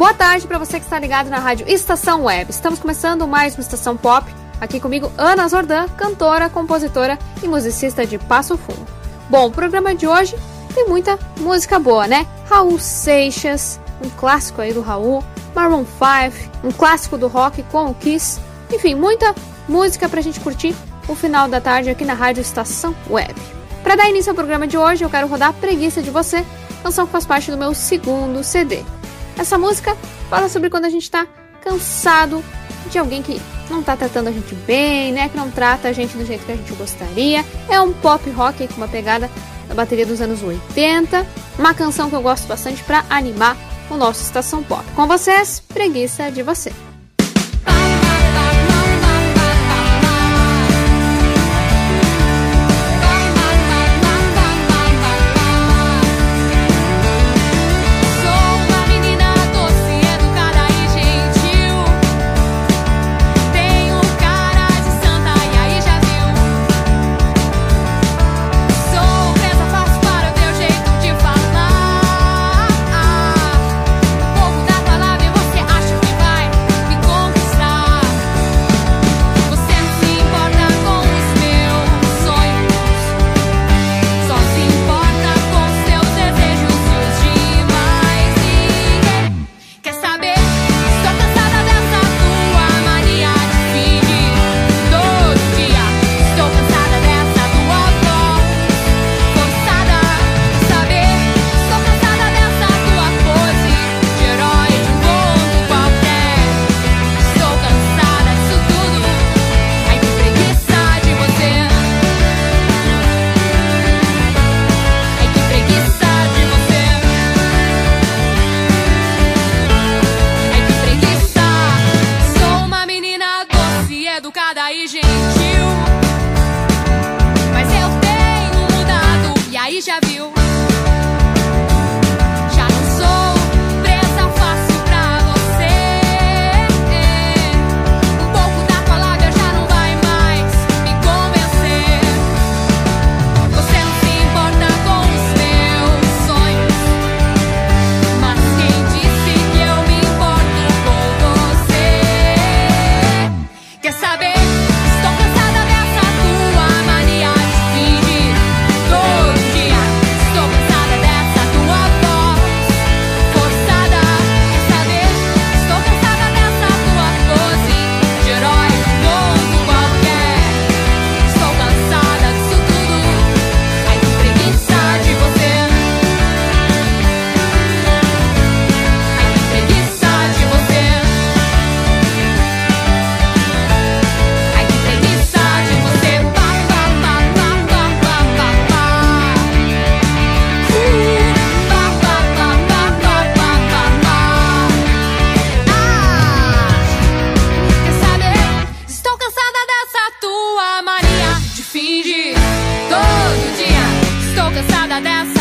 Boa tarde para você que está ligado na rádio Estação Web. Estamos começando mais uma Estação Pop. Aqui comigo, Ana Zordan, cantora, compositora e musicista de Passo Fundo. Bom, o programa de hoje tem muita música boa, né? Raul Seixas, um clássico aí do Raul, Maroon 5, um clássico do rock com o Kiss. Enfim, muita música pra gente curtir o final da tarde aqui na Rádio Estação Web. Para dar início ao programa de hoje, eu quero rodar Preguiça de Você, canção que faz parte do meu segundo CD. Essa música fala sobre quando a gente está cansado de alguém que não está tratando a gente bem, né? Que não trata a gente do jeito que a gente gostaria. É um pop rock com uma pegada da bateria dos anos 80. Uma canção que eu gosto bastante para animar o nosso Estação Pop. Com vocês, Preguiça de Você. Dando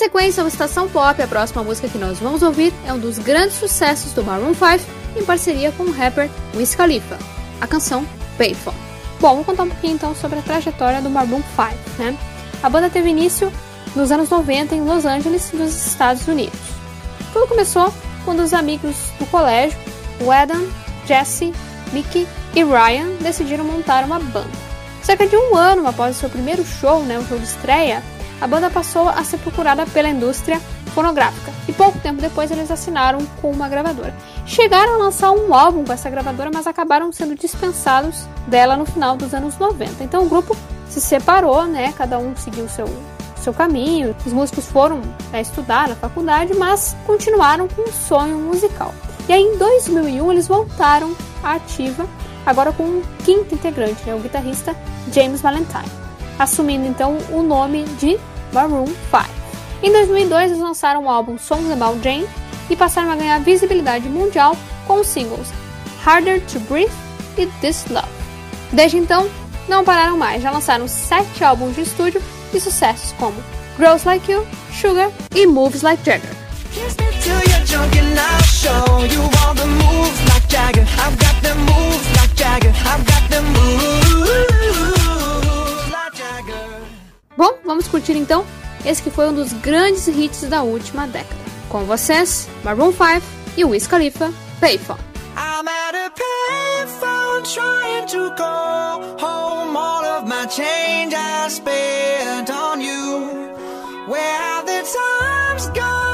sequência ao Estação Pop, a próxima música que nós vamos ouvir é um dos grandes sucessos do Maroon 5 em parceria com o rapper Wiz Khalifa, a canção Payphone. Bom, vou contar um pouquinho então sobre a trajetória do Maroon 5, né? A banda teve início nos anos 90 em Los Angeles, nos Estados Unidos. Tudo começou quando os amigos do colégio, o Adam, Jesse, Mickey e Ryan decidiram montar uma banda. Cerca de um ano após o seu primeiro show, né, o show de estreia, a banda passou a ser procurada pela indústria fonográfica e pouco tempo depois eles assinaram com uma gravadora. Chegaram a lançar um álbum com essa gravadora, mas acabaram sendo dispensados dela no final dos anos 90. Então o grupo se separou, né? Cada um seguiu seu seu caminho. Os músicos foram né, estudar na faculdade, mas continuaram com um sonho musical. E aí em 2001 eles voltaram à ativa, agora com um quinto integrante, né, o guitarrista James Valentine, assumindo então o nome de Maroon 5. Em 2002 eles lançaram o álbum Songs About Jane e passaram a ganhar visibilidade mundial com os singles Harder to Breathe e This Love. Desde então, não pararam mais, já lançaram sete álbuns de estúdio e sucessos como Grows Like You, Sugar e Moves Like Jagger. Bom, vamos curtir então esse que foi um dos grandes hits da última década. Com vocês, Maroon 5 e Wiz Khalifa, Payphone. I'm at a payphone trying to go home. All of my change I spent on you. Where have the times gone,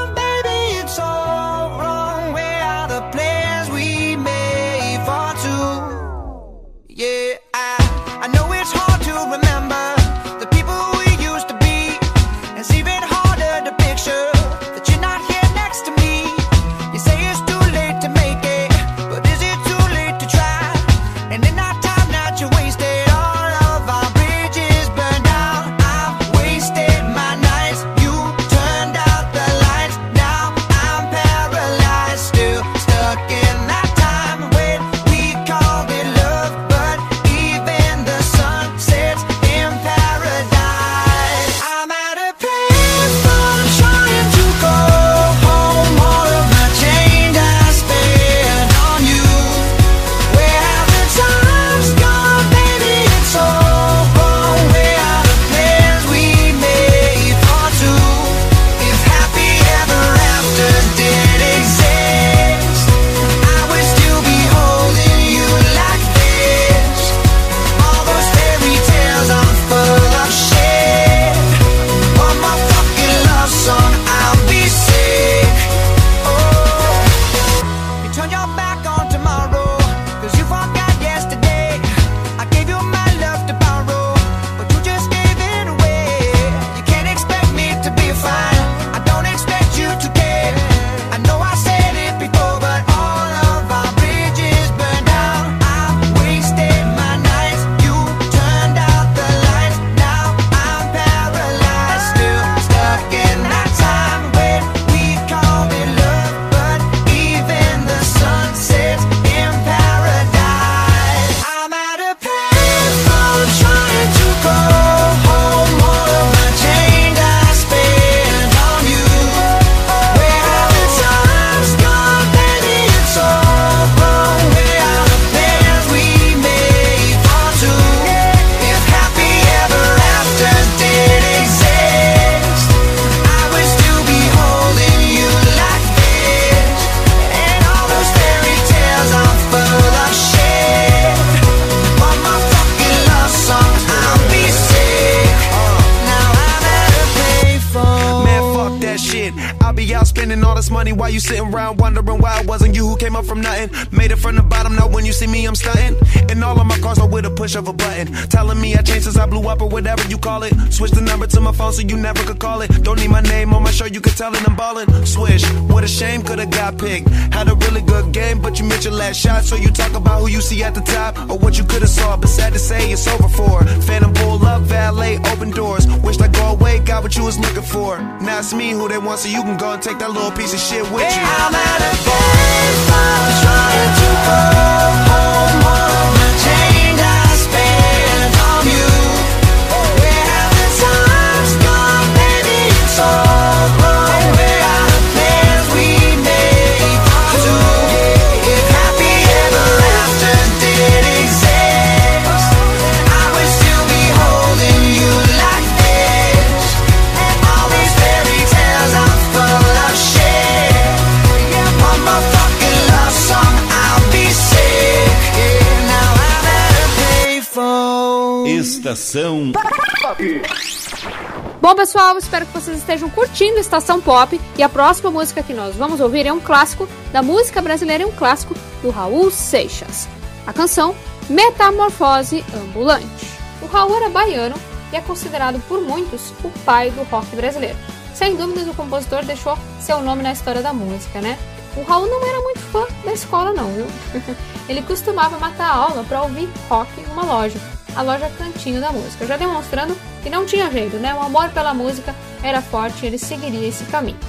so you never could call it. Don't need my name on my shirt, you could tell it I'm ballin'. Swish, what a shame, could've got picked. Had a really good game, but you missed your last shot. So you talk about who you see at the top or what you could've saw. But sad to say, it's over for. Phantom pull up, valet, open doors. Wished I go away, got what you was looking for. Now it's me who they want, so you can go and take that little piece of shit with you. Hey, I'm at a I'm trying to go home. Bom, pessoal, espero que vocês estejam curtindo Estação Pop. E a próxima música que nós vamos ouvir é um clássico da música brasileira, é um clássico do Raul Seixas. A canção Metamorfose Ambulante. O Raul era baiano e é considerado por muitos o pai do rock brasileiro. Sem dúvidas, o compositor deixou seu nome na história da música, né? O Raul não era muito fã da escola, não, viu? Ele costumava matar a aula para ouvir rock numa loja, a loja Cantinho da Música, já demonstrando que não tinha jeito, né? O amor pela música era forte e ele seguiria esse caminho.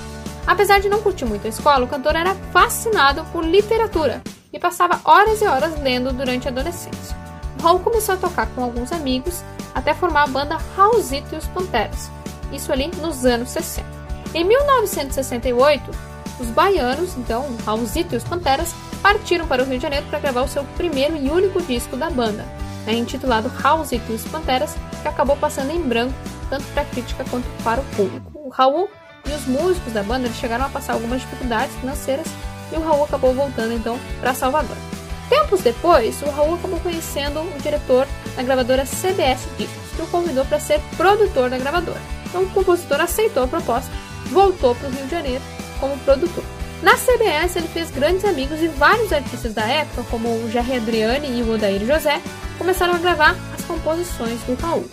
Apesar de não curtir muito a escola, o cantor era fascinado por literatura e passava horas e horas lendo durante a adolescência. Raul começou a tocar com alguns amigos até formar a banda Raulzito e os Panteras, isso ali nos anos 60. Em 1968, os baianos, então Raulzito e os Panteras, partiram para o Rio de Janeiro para gravar o seu primeiro e único disco da banda, né, intitulado Raulzito e os Panteras, que acabou passando em branco tanto para a crítica quanto para o público. O Raul e os músicos da banda chegaram a passar algumas dificuldades financeiras e o Raul acabou voltando então para Salvador. Tempos depois, o Raul acabou conhecendo o diretor da gravadora CBS Discos, que o convidou para ser produtor da gravadora. Então o compositor aceitou a proposta, voltou para o Rio de Janeiro como produtor. Na CBS ele fez grandes amigos e vários artistas da época, como o Jerry Adriani e o Odair José, começaram a gravar as composições do Raul.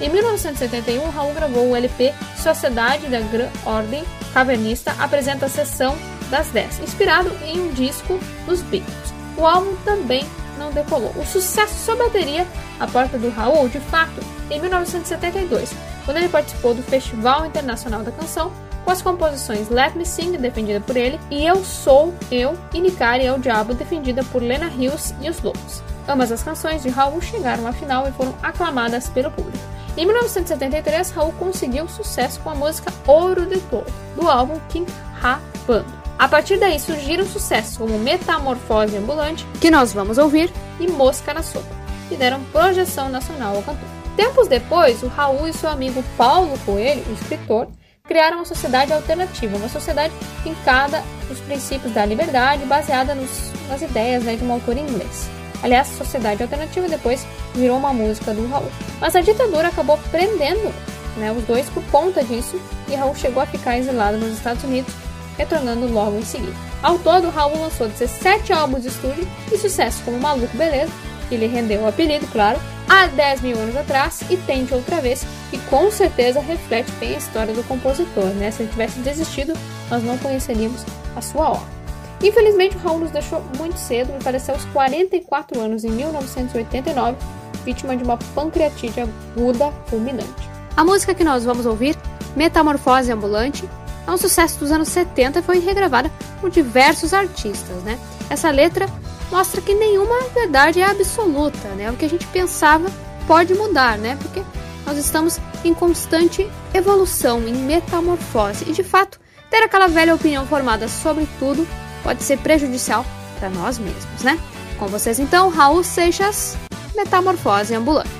Em 1971, Raul gravou o LP Sociedade da Gran Ordem Cavernista apresenta a sessão das 10, inspirado em um disco dos Beatles. O álbum também não decolou. O sucesso só bateria a porta do Raul, de fato, em 1972, quando ele participou do Festival Internacional da Canção com as composições Let Me Sing, defendida por ele, e Eu Sou Eu e Nicari é o Diabo, defendida por Lena Hills e os Lobos. Ambas as canções de Raul chegaram à final e foram aclamadas pelo público. Em 1973, Raul conseguiu sucesso com a música Ouro de Toro, do álbum King Ha Bando. A partir daí surgiram sucessos como Metamorfose Ambulante, que nós vamos ouvir, e Mosca na Sopa, que deram projeção nacional ao cantor. Tempos depois, o Raul e seu amigo Paulo Coelho, escritor, criaram uma sociedade alternativa, uma sociedade fincada nos princípios da liberdade, baseada nos, nas ideias né, de um autor inglês. Aliás, Sociedade Alternativa depois virou uma música do Raul. Mas a ditadura acabou prendendo né, os dois por conta disso e Raul chegou a ficar exilado nos Estados Unidos, retornando logo em seguida. Ao todo, Raul lançou 17 álbuns de estúdio e sucesso como Maluco Beleza, que lhe rendeu o apelido, claro, há 10 mil anos atrás e Tente Outra Vez, que com certeza reflete bem a história do compositor, né? Se ele tivesse desistido, nós não conheceríamos a sua obra. Infelizmente, o Raul nos deixou muito cedo e faleceu aos 44 anos em 1989, vítima de uma pancreatite aguda fulminante. A música que nós vamos ouvir, Metamorfose Ambulante, é um sucesso dos anos 70 e foi regravada por diversos artistas, né? Essa letra mostra que nenhuma verdade é absoluta, né? O que a gente pensava pode mudar, né? Porque nós estamos em constante evolução, em metamorfose. E de fato, ter aquela velha opinião formada sobre tudo pode ser prejudicial para nós mesmos, né? Com vocês então, Raul Seixas, Metamorfose Ambulante.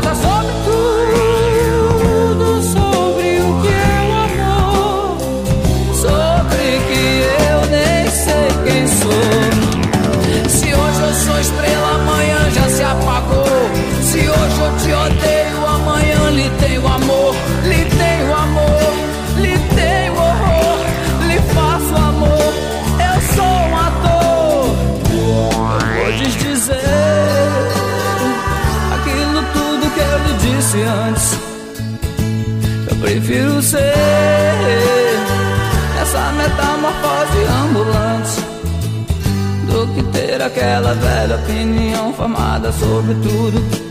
te odeio, amanhã lhe tenho amor. Lhe tenho amor, lhe tenho horror. Lhe faço amor, eu sou um ator. Podes dizer aquilo tudo que eu lhe disse antes. Eu prefiro ser essa metamorfose ambulante do que ter aquela velha opinião formada sobre tudo.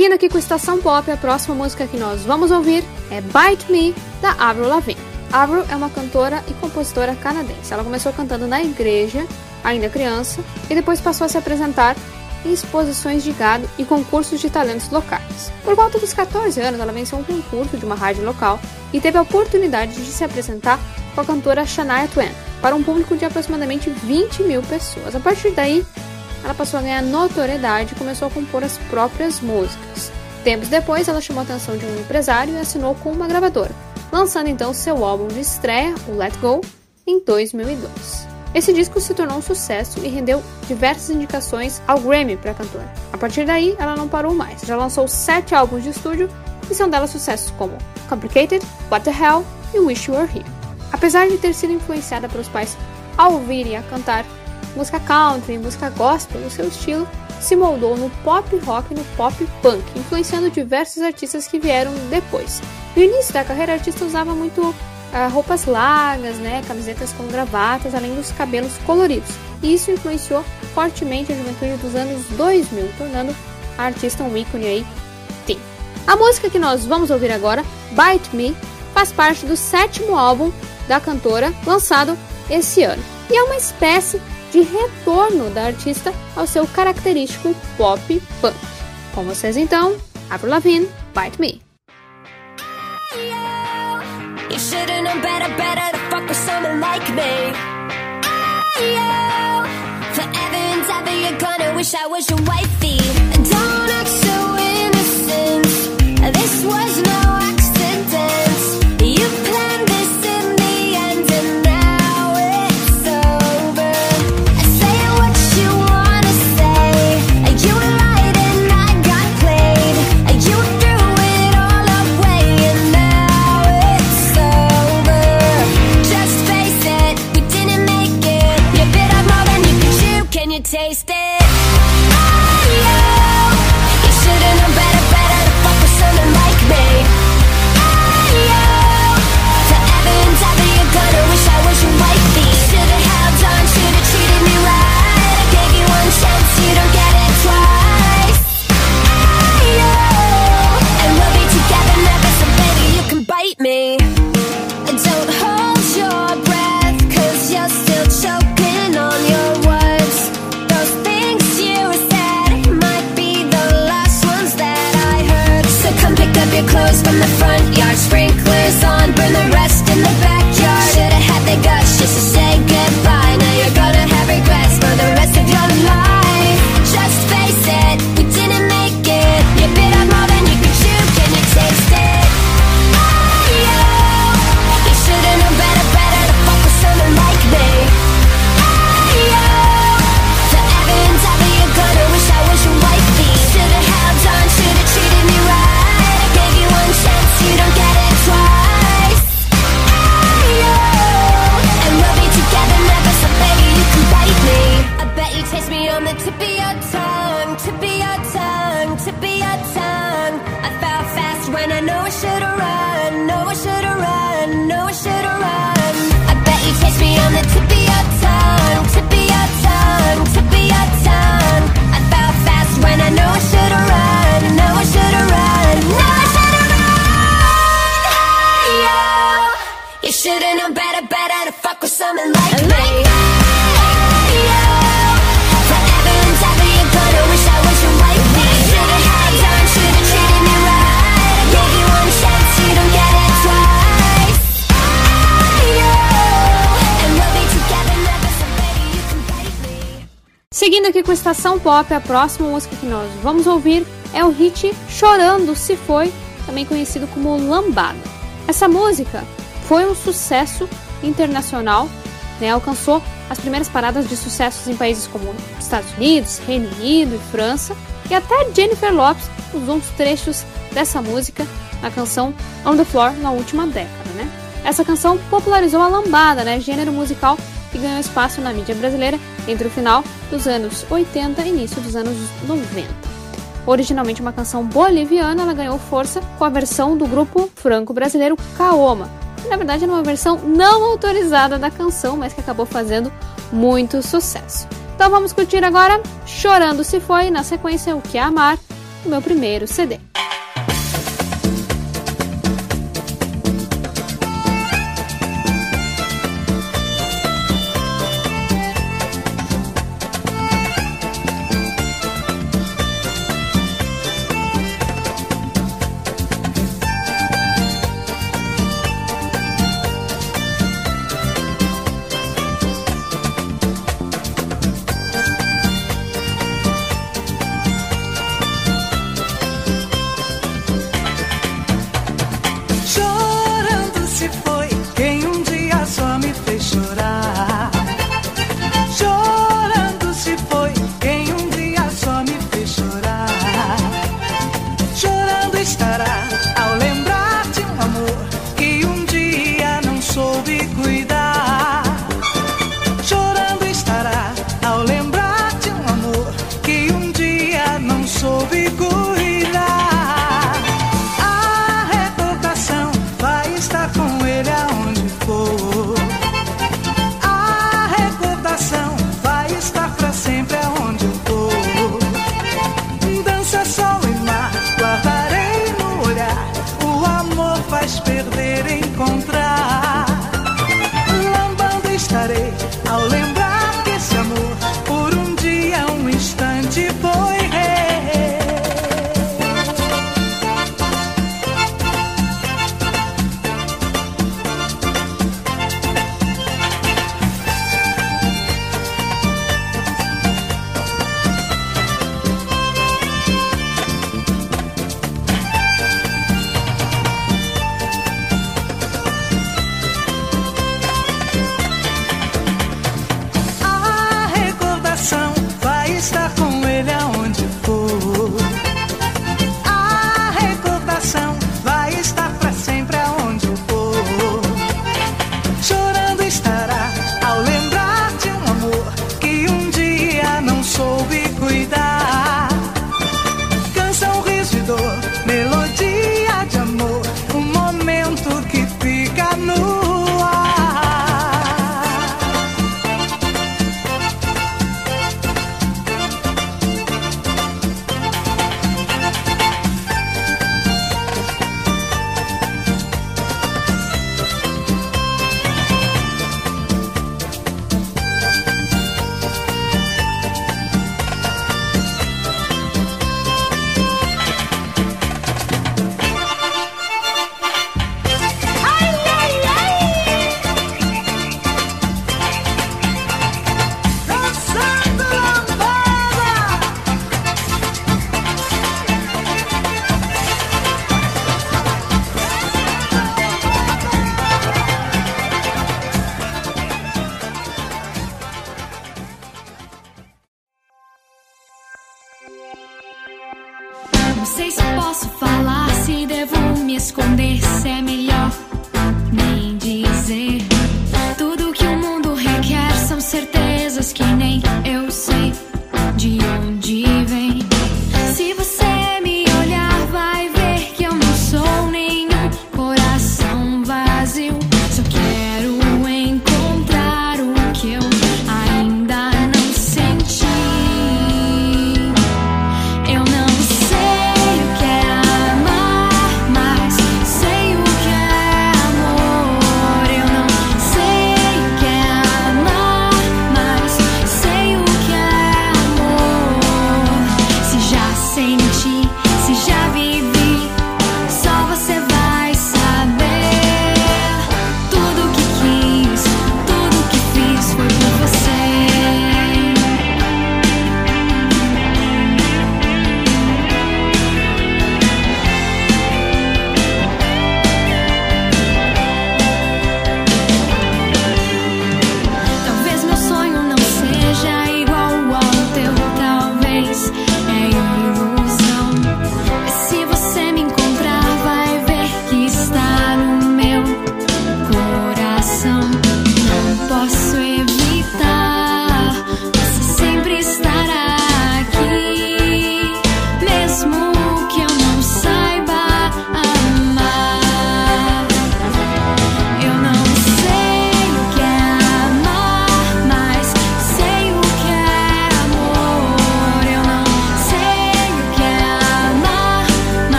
Seguindo aqui com Estação Pop, a próxima música que nós vamos ouvir é Bite Me, da Avril Lavigne. Avril é uma cantora e compositora canadense. Ela começou cantando na igreja, ainda criança, e depois passou a se apresentar em exposições de gado e concursos de talentos locais. Por volta dos 14 anos, ela venceu um concurso de uma rádio local e teve a oportunidade de se apresentar com a cantora Shania Twain para um público de aproximadamente 20 mil pessoas. A partir daí, ela passou a ganhar notoriedade e começou a compor as próprias músicas. Tempos depois, ela chamou a atenção de um empresário e assinou com uma gravadora, lançando então seu álbum de estreia, o Let Go, em 2002. Esse disco se tornou um sucesso e rendeu diversas indicações ao Grammy para a cantora. A partir daí, ela não parou mais. Já lançou sete álbuns de estúdio e são delas sucessos como Complicated, What the Hell e Wish You Were Here. Apesar de ter sido influenciada pelos pais a ouvir e a cantar música country música gospel, o seu estilo se moldou no pop rock e no pop punk, influenciando diversos artistas que vieram depois. No início da carreira, a artista usava muito uh, roupas largas, né, camisetas com gravatas, além dos cabelos coloridos. E isso influenciou fortemente a juventude dos anos 2000, tornando a artista um ícone aí. Sim. A música que nós vamos ouvir agora, Bite Me, faz parte do sétimo álbum da cantora, lançado esse ano. E é uma espécie de retorno da artista ao seu característico pop punk. Com vocês então, Avril Lavigne, Bite Me. Don't act so innocent. This was aqui com Estação Pop. A próxima música que nós vamos ouvir é o hit Chorando Se Foi, também conhecido como Lambada. Essa música foi um sucesso internacional, né? alcançou as primeiras paradas de sucessos em países como Estados Unidos, Reino Unido e França, e até Jennifer Lopez usou uns trechos dessa música na canção On the Floor na última década. Né? Essa canção popularizou a lambada, né? gênero musical que ganhou espaço na mídia brasileira entre o final dos anos 80 e início dos anos 90. Originalmente uma canção boliviana, ela ganhou força com a versão do grupo franco-brasileiro Kaoma, que na verdade era uma versão não autorizada da canção, mas que acabou fazendo muito sucesso. Então vamos curtir agora Chorando Se Foi, na sequência O Que é Amar, o meu primeiro CD.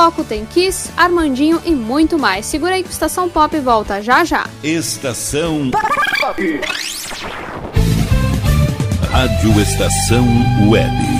Bloco tem Kiss, Armandinho e muito mais. Segura aí que o Estação Pop volta já já. Estação Rádio Estação Web.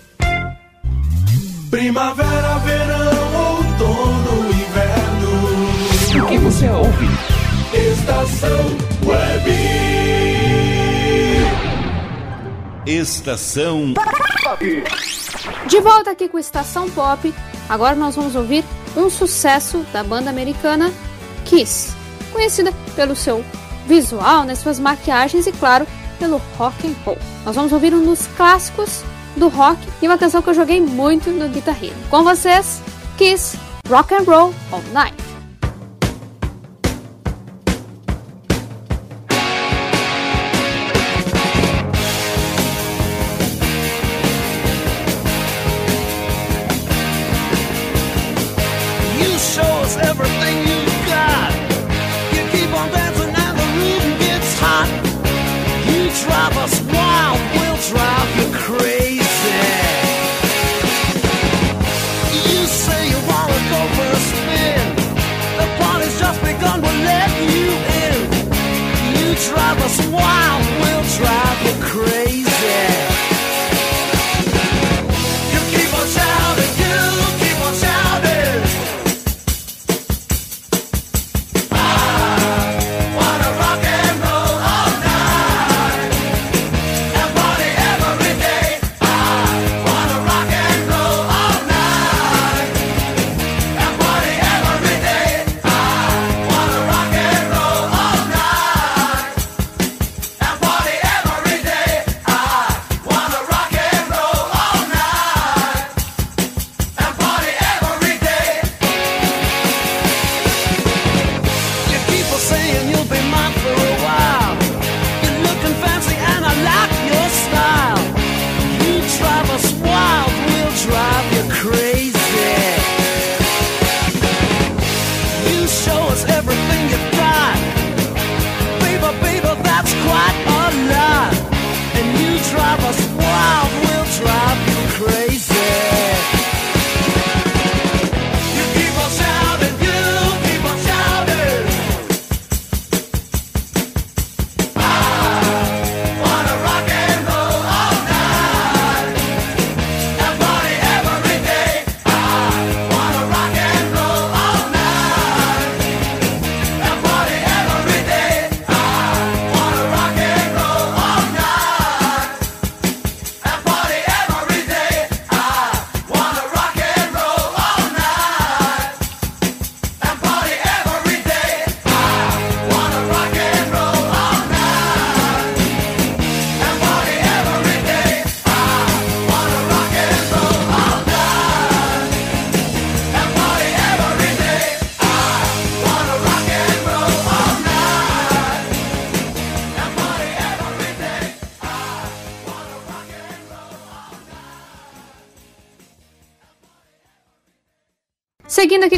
Primavera, verão, outono, inverno. O que você ouve? Estação Web. Estação De volta aqui com Estação Pop, agora nós vamos ouvir um sucesso da banda americana Kiss, conhecida pelo seu visual, né, suas maquiagens e, claro, pelo rock and roll. Nós vamos ouvir um dos clássicos do rock e uma canção que eu joguei muito no Guitar. Com vocês, Kiss, Rock and Roll All Night.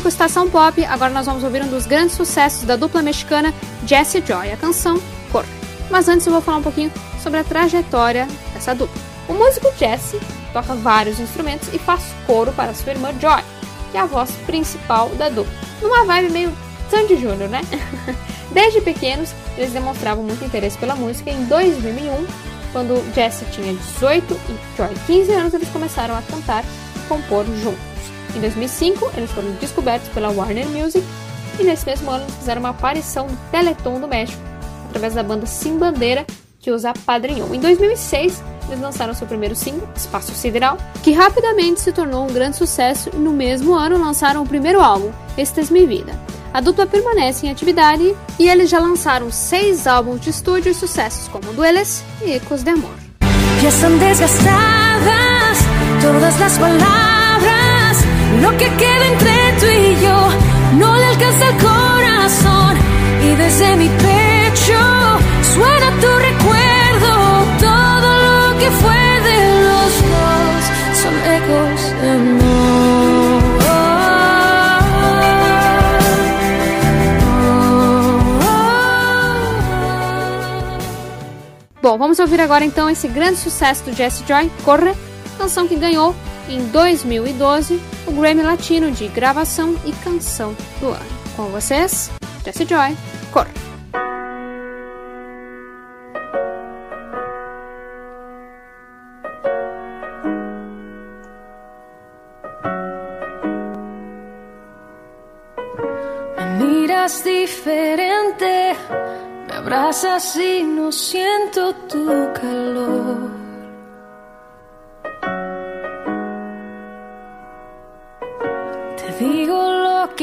Com Estação Pop, agora nós vamos ouvir um dos grandes sucessos da dupla mexicana Jesse Joy, a canção Cor. Mas antes eu vou falar um pouquinho sobre a trajetória dessa dupla. O músico Jesse toca vários instrumentos e faz coro para sua irmã Joy, que é a voz principal da dupla. Numa vibe meio Sandy Júnior, né? Desde pequenos, eles demonstravam muito interesse pela música em 2001, quando Jesse tinha 18 e Joy 15 anos, eles começaram a cantar e compor juntos. Em 2005, eles foram descobertos pela Warner Music e nesse mesmo ano eles fizeram uma aparição no Teleton do México, através da banda Sim Bandeira, que os apadrinhou. Em 2006, eles lançaram seu primeiro single, Espaço Sideral, que rapidamente se tornou um grande sucesso e no mesmo ano lançaram o primeiro álbum, Esta Mi Vida. A dupla permanece em atividade e eles já lançaram seis álbuns de estúdio e sucessos como Dueles e Ecos de Amor. Lo que queda entre tú y yo no le alcanza el corazón. Y desde mi pecho suena tu recuerdo. Todo lo que fue de los dos son ecos de Bom, vamos ouvir agora então esse grande sucesso do Jesse Joy, Corre, canção que ganhou em 2012 o Grammy Latino de gravação e canção do ano. Com vocês, Jesse Joy. Me miras diferente, me abrazas y no siento tu calor.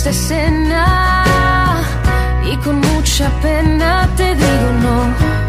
Esta escena y con mucha pena te digo no.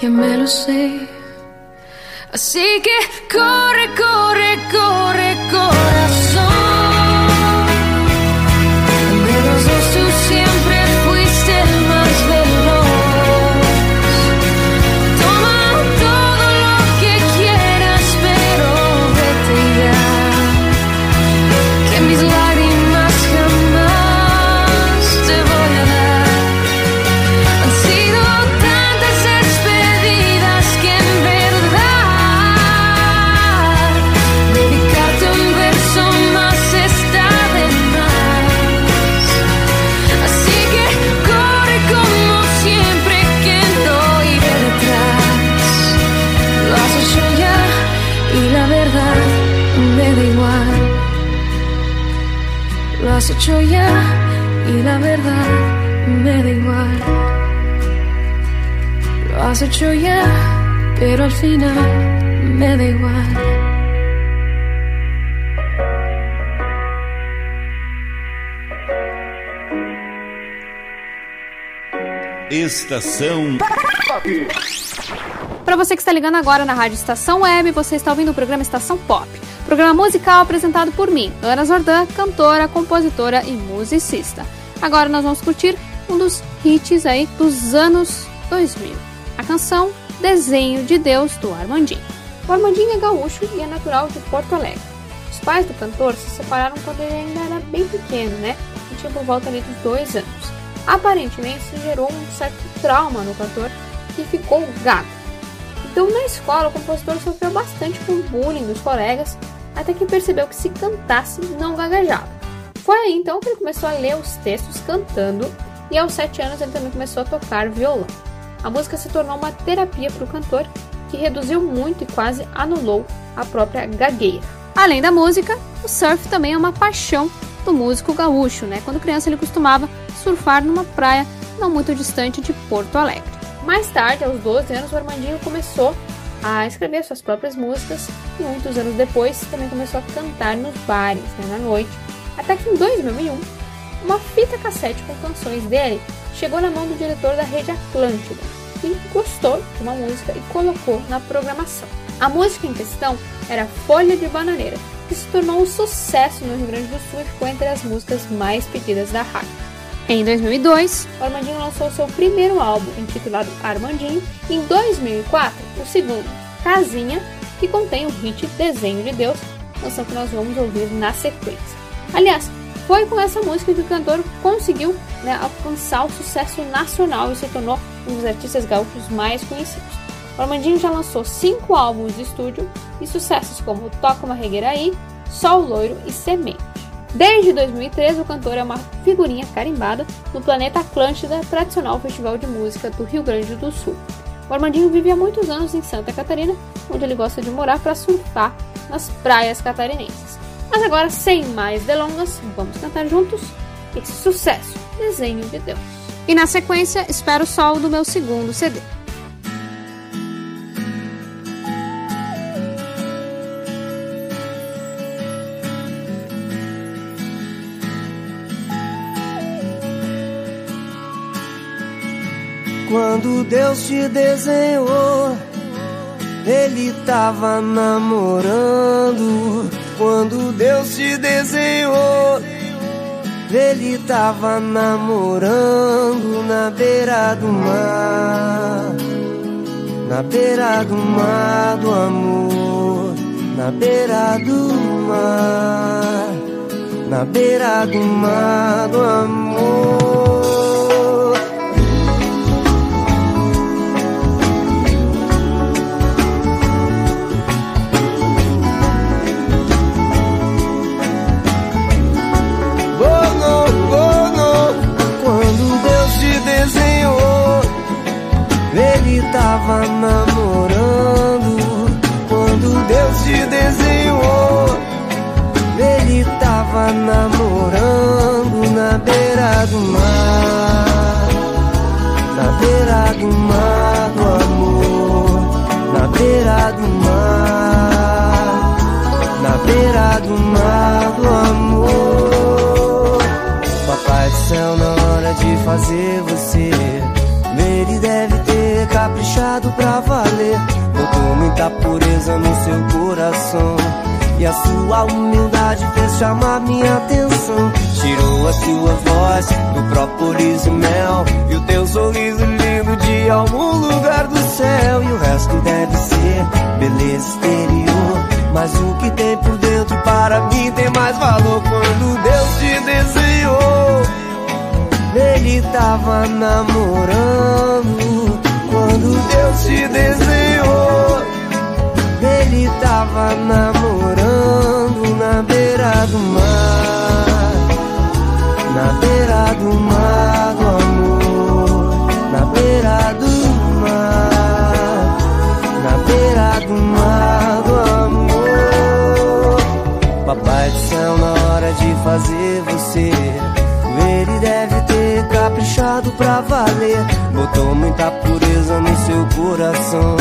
Ya me lo sé. Así que corre, corre, corre, corazón. Hecho ya y la verdad me da igual. Lo has hecho ya, pero al final me da igual. Estação Para você que está ligando agora na Rádio Estação Web, você está ouvindo o programa Estação Pop. Programa musical apresentado por mim, Ana Zordan, cantora, compositora e musicista. Agora nós vamos curtir um dos hits aí dos anos 2000. A canção Desenho de Deus, do Armandinho. O Armandinho é gaúcho e é natural de Porto Alegre. Os pais do cantor se separaram quando ele ainda era bem pequeno, né? E tinha por volta ali dos dois anos. Aparentemente, isso gerou um certo trauma no cantor, que ficou gago. Então, na escola, o compositor sofreu bastante com o bullying dos colegas, até que percebeu que se cantasse, não gaguejava. Foi aí então que ele começou a ler os textos cantando, e aos 7 anos ele também começou a tocar violão. A música se tornou uma terapia para o cantor, que reduziu muito e quase anulou a própria gagueira. Além da música, o surf também é uma paixão do músico gaúcho, né? Quando criança ele costumava surfar numa praia não muito distante de Porto Alegre. Mais tarde, aos 12 anos, o Armandinho começou a escrever suas próprias músicas e muitos anos depois também começou a cantar nos bares, né, na noite. Até que em 2001, uma fita cassete com canções dele chegou na mão do diretor da rede Atlântida, que gostou de uma música e colocou na programação. A música em questão era Folha de Bananeira, que se tornou um sucesso no Rio Grande do Sul e ficou entre as músicas mais pedidas da rádio. Em 2002, o Armandinho lançou seu primeiro álbum, intitulado Armandinho, em 2004, o segundo, Casinha, que contém o hit Desenho de Deus, canção que nós vamos ouvir na sequência. Aliás, foi com essa música que o cantor conseguiu né, alcançar o sucesso nacional e se tornou um dos artistas gaúchos mais conhecidos. O Armandinho já lançou cinco álbuns de estúdio e sucessos como Toca uma Regueira Aí, Sol Loiro e Semente. Desde 2013, o cantor é uma figurinha carimbada no Planeta Atlântida, tradicional festival de música do Rio Grande do Sul. O Armandinho vive há muitos anos em Santa Catarina, onde ele gosta de morar para surfar nas praias catarinenses. Mas agora, sem mais delongas, vamos cantar juntos esse sucesso, Desenho de Deus. E na sequência, espero o sol do meu segundo CD. Quando Deus te desenhou, Ele tava namorando. Quando Deus te desenhou, Ele tava namorando na beira do mar. Na beira do mar do amor, na beira do mar, na beira do mar do amor. Tava namorando. Quando Deus te desenhou, Ele tava namorando na beira do mar, na beira do mar do amor, na beira do mar, na beira do mar do amor. Papai do céu, na hora de fazer você caprichado pra valer. Botou muita pureza no seu coração. E a sua humildade fez chamar minha atenção. Tirou a sua voz do própolis e mel. E o teu sorriso lindo de algum lugar do céu. E o resto deve ser beleza exterior. Mas o que tem por dentro para mim tem mais valor. Quando Deus te desenhou Ele tava namorando Quando Deus te desenhou. Ele tava namorando na beira do mar. Na beira do mar do amor. Na beira do mar. Na beira do mar do amor. Papai do céu, na hora de fazer você Ele deve ter caprichado pra valer. Botou muita coração.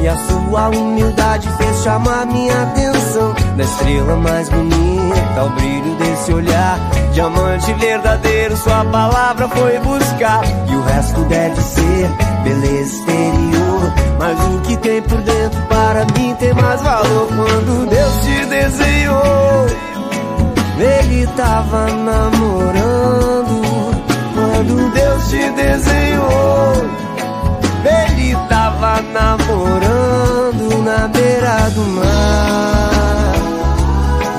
E a sua humildade fez chamar minha atenção. Da estrela mais bonita ao brilho desse olhar. Diamante verdadeiro, sua palavra foi buscar. E o resto deve ser beleza exterior. Mas o que tem por dentro para mim tem mais valor. Quando Deus te desenhou Ele tava namorando. Quando Deus te desenhou Ele tava namorando na beira do mar.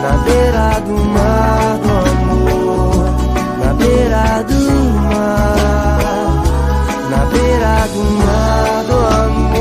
Na beira do mar do amor. Na beira do mar. Na beira do mar do amor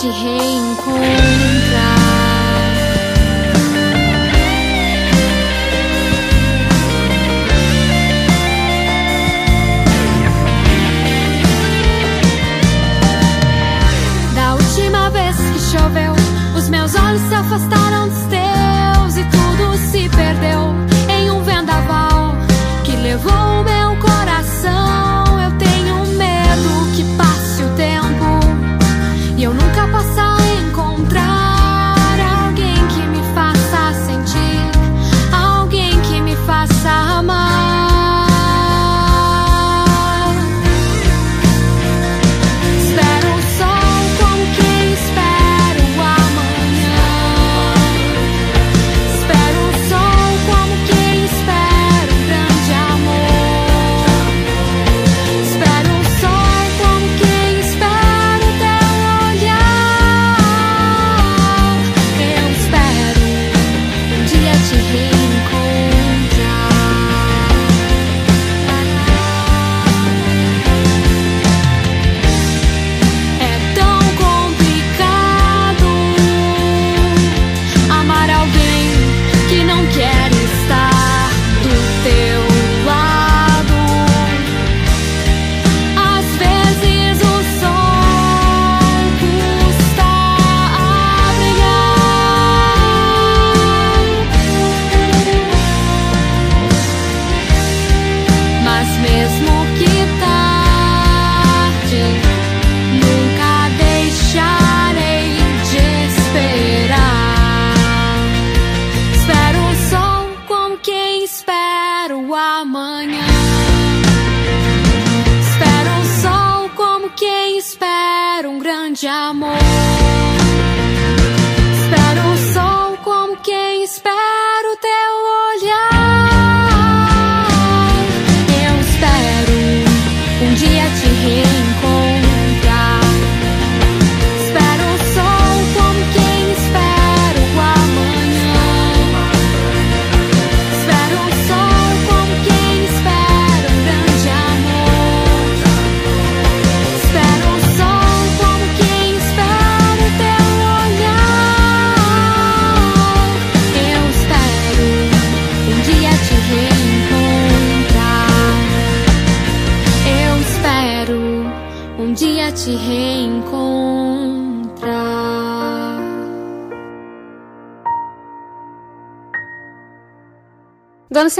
te reencontrar.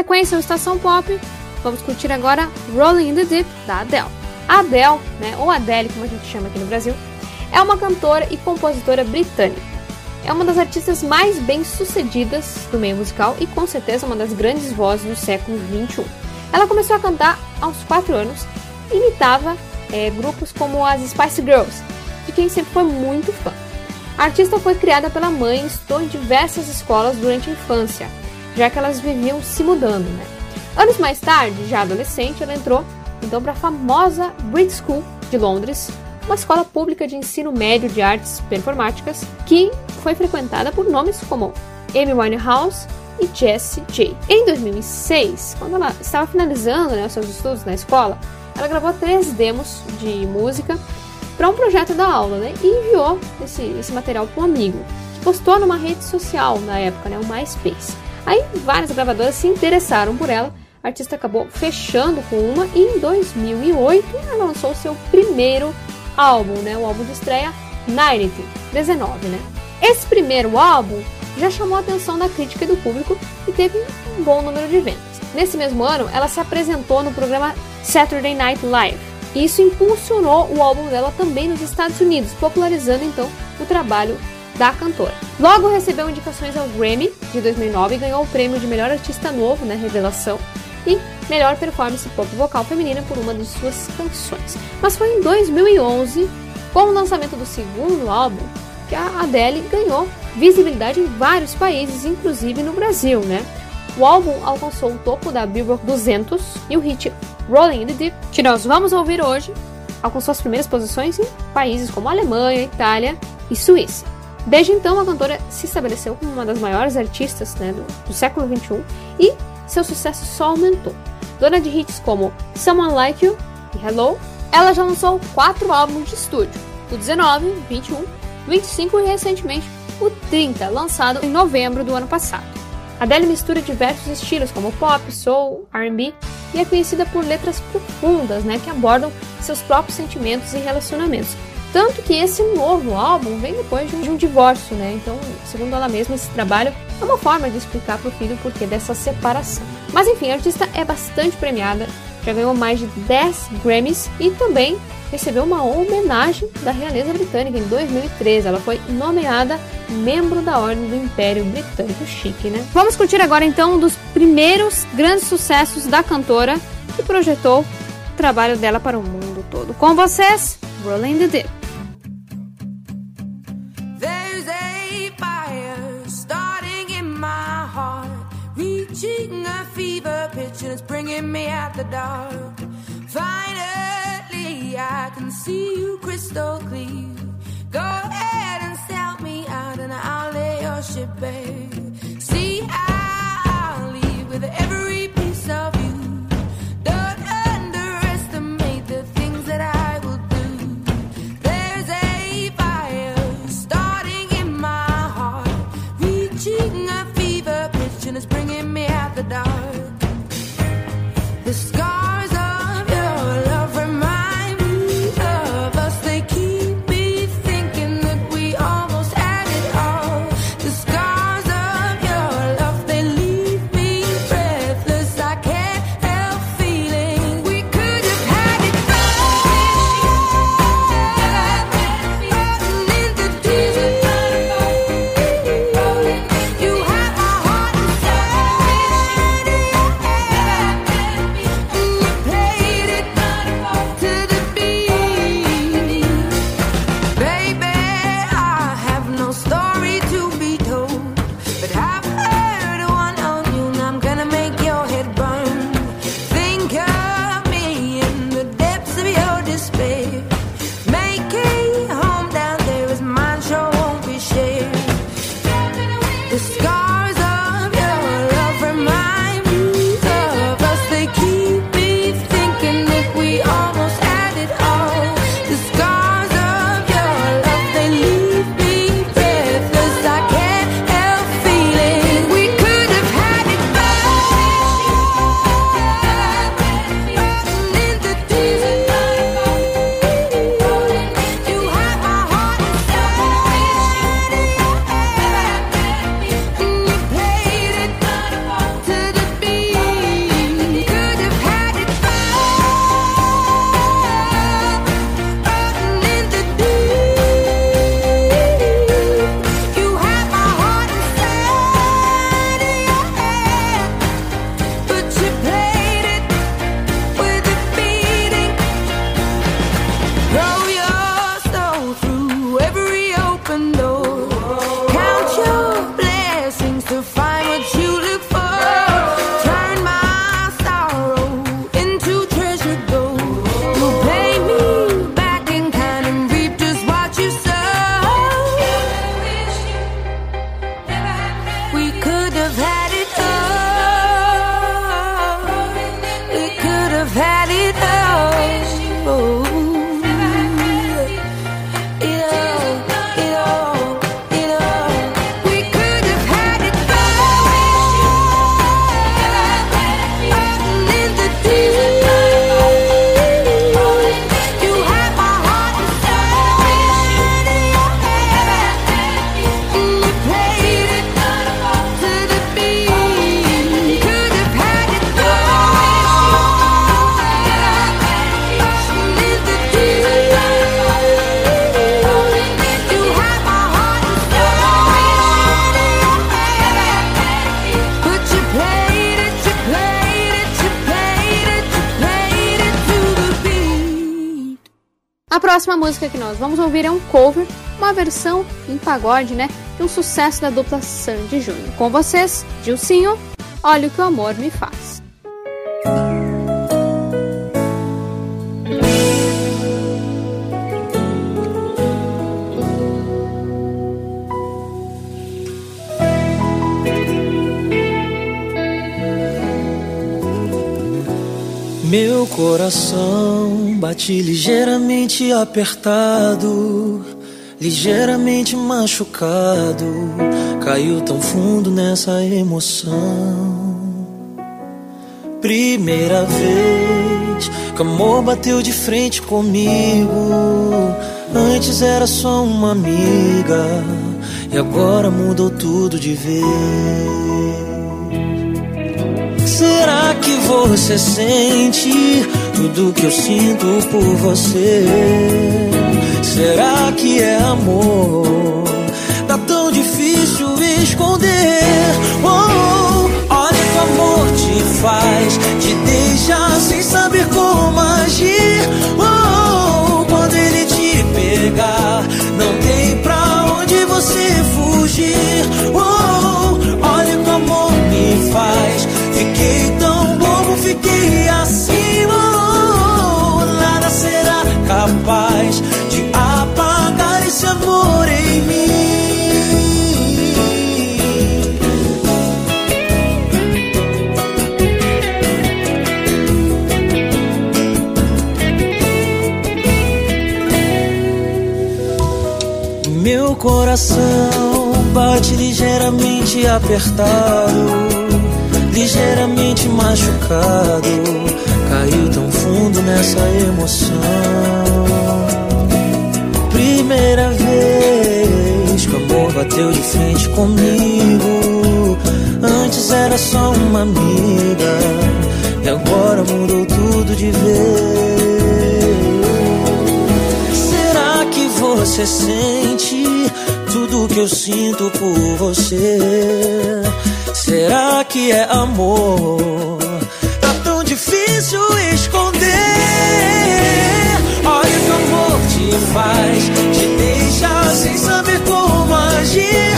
Sequência ao Estação Pop, vamos curtir agora Rolling in the Deep, da Adele. A Adele, né, ou Adele, como a gente chama aqui no Brasil, é uma cantora e compositora britânica. É uma das artistas mais bem-sucedidas do meio musical e com certeza uma das grandes vozes do século XXI. Ela começou a cantar aos 4 anos e imitava eh, grupos como as Spice Girls, de quem sempre foi muito fã. A artista foi criada pela mãe e estudou em diversas escolas durante a infância, já que elas viviam se mudando. Né? Anos mais tarde, já adolescente, ela entrou então para a famosa Brit School de Londres, uma escola pública de ensino médio de artes performáticas que foi frequentada por nomes como Amy Winehouse e Jessie J. Em 2006, quando ela estava finalizando né, seus estudos na escola, ela gravou três demos de música para um projeto da aula né, e enviou esse, esse material para um amigo, que postou numa rede social na época, né, o MySpace. Aí várias gravadoras se interessaram por ela, a artista acabou fechando com uma e em 2008 ela lançou seu primeiro álbum, né, o álbum de estreia 90, 19, né. Esse primeiro álbum já chamou a atenção da crítica e do público e teve um bom número de vendas. Nesse mesmo ano, ela se apresentou no programa Saturday Night Live. Isso impulsionou o álbum dela também nos Estados Unidos, popularizando então o trabalho da cantora. Logo recebeu indicações ao Grammy de 2009 e ganhou o prêmio de melhor artista novo, né, revelação, e melhor performance pop vocal feminina por uma de suas canções. Mas foi em 2011, com o lançamento do segundo álbum, que a Adele ganhou visibilidade em vários países, inclusive no Brasil, né? O álbum alcançou o topo da Billboard 200 e o hit Rolling in the Deep, que nós vamos ouvir hoje, alcançou as primeiras posições em países como Alemanha, Itália e Suíça. Desde então, a cantora se estabeleceu como uma das maiores artistas né, do, do século XXI e seu sucesso só aumentou. Dona de hits como Someone Like You e Hello, ela já lançou quatro álbuns de estúdio, o 19, 21, 25 e recentemente o 30, lançado em novembro do ano passado. Adele mistura diversos estilos como pop, soul, R&B e é conhecida por letras profundas, né, que abordam seus próprios sentimentos e relacionamentos. Tanto que esse novo álbum vem depois de um, de um divórcio, né? Então, segundo ela mesma, esse trabalho é uma forma de explicar para o filho o porquê dessa separação. Mas enfim, a artista é bastante premiada, já ganhou mais de 10 Grammys e também recebeu uma homenagem da realeza britânica em 2013. Ela foi nomeada membro da Ordem do Império Britânico. Chique, né? Vamos curtir agora então um dos primeiros grandes sucessos da cantora que projetou o trabalho dela para o mundo todo. Com vocês, Rolling the Deep. Me out the dark. Finally, I can see you crystal clear. Go ahead and sell me out, and I'll lay your ship bare. Próxima música que nós vamos ouvir é um cover, uma versão em pagode, né? De um sucesso da dupla Sandy Júnior. Com vocês, Dilcinho, Olha o que o amor me faz. Meu coração bate ligeiramente apertado, ligeiramente machucado. Caiu tão fundo nessa emoção. Primeira vez que amor bateu de frente comigo. Antes era só uma amiga, e agora mudou tudo de vez. Será você sente tudo que eu sinto por você? Será que é amor? Tá tão difícil esconder. Oh, oh, olha que o amor te faz, te deixa sem saber como agir. Oh, coração bate ligeiramente apertado, ligeiramente machucado. Caiu tão fundo nessa emoção. Primeira vez que o amor bateu de frente comigo. Antes era só uma amiga, e agora mudou tudo de vez. Será que você sente tudo que eu sinto por você? Será que é amor? Tá tão difícil esconder. Olha o que o amor te faz, te deixa sem saber como agir.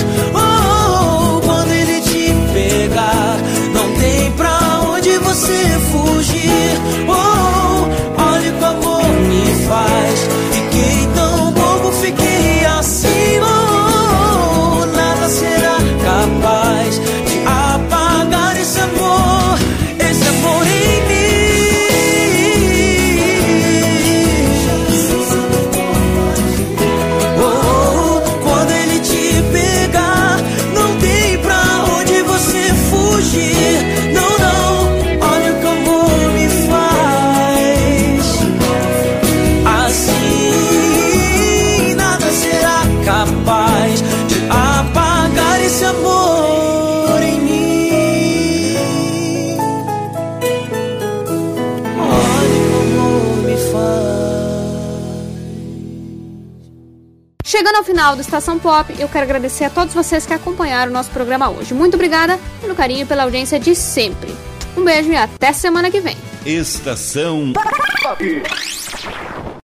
Final do Estação Pop, eu quero agradecer a todos vocês que acompanharam o nosso programa hoje. Muito obrigada pelo carinho e pela audiência de sempre. Um beijo e até semana que vem. Estação Pop.